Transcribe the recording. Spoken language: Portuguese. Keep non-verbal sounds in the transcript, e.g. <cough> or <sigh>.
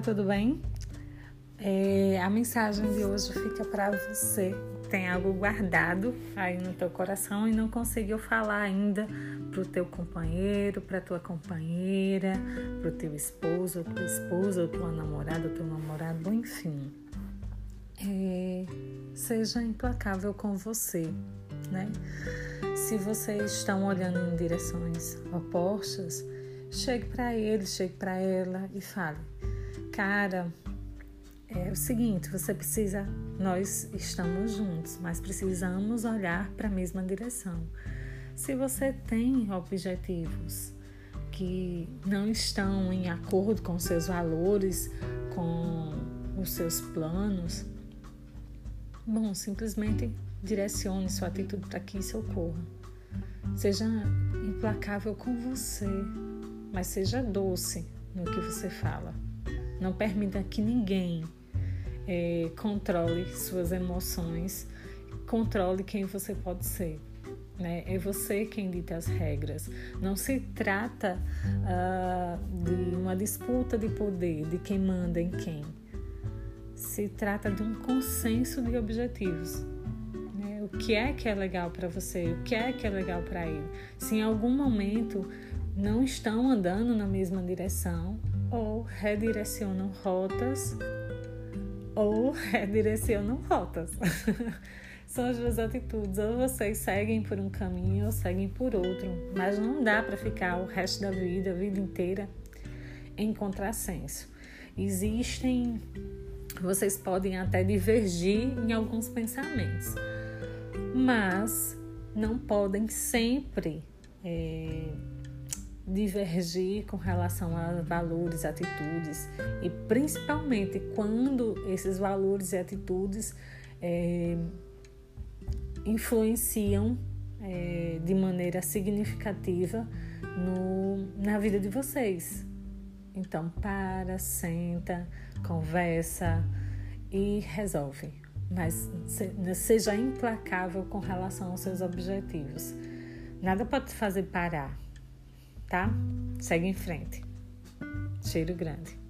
tudo bem? É, a mensagem de hoje fica para você. Tem algo guardado aí no teu coração e não conseguiu falar ainda pro teu companheiro, para tua companheira, pro teu esposo, ou tua esposa, ou tua namorada, ou teu namorado, enfim. É, seja implacável com você, né? Se vocês estão olhando em direções opostas, chegue para ele, chegue para ela e fale: Cara, é o seguinte, você precisa, nós estamos juntos, mas precisamos olhar para a mesma direção. Se você tem objetivos que não estão em acordo com seus valores, com os seus planos, bom, simplesmente direcione sua atitude para que isso ocorra. Seja implacável com você, mas seja doce no que você fala. Não permita que ninguém é, controle suas emoções, controle quem você pode ser. Né? É você quem dita as regras. Não se trata uh, de uma disputa de poder, de quem manda em quem. Se trata de um consenso de objetivos. Né? O que é que é legal para você? O que é que é legal para ele? Se em algum momento não estão andando na mesma direção ou redirecionam rotas ou <laughs> redirecionam rotas. <laughs> São as duas atitudes. Ou vocês seguem por um caminho ou seguem por outro. Mas não dá para ficar o resto da vida, a vida inteira, em contrassenso. Existem. Vocês podem até divergir em alguns pensamentos, mas não podem sempre. É, divergir com relação a valores, atitudes e principalmente quando esses valores e atitudes é, influenciam é, de maneira significativa no, na vida de vocês. Então, para, senta, conversa e resolve. Mas seja implacável com relação aos seus objetivos. Nada pode te fazer parar tá? Segue em frente. Cheiro grande.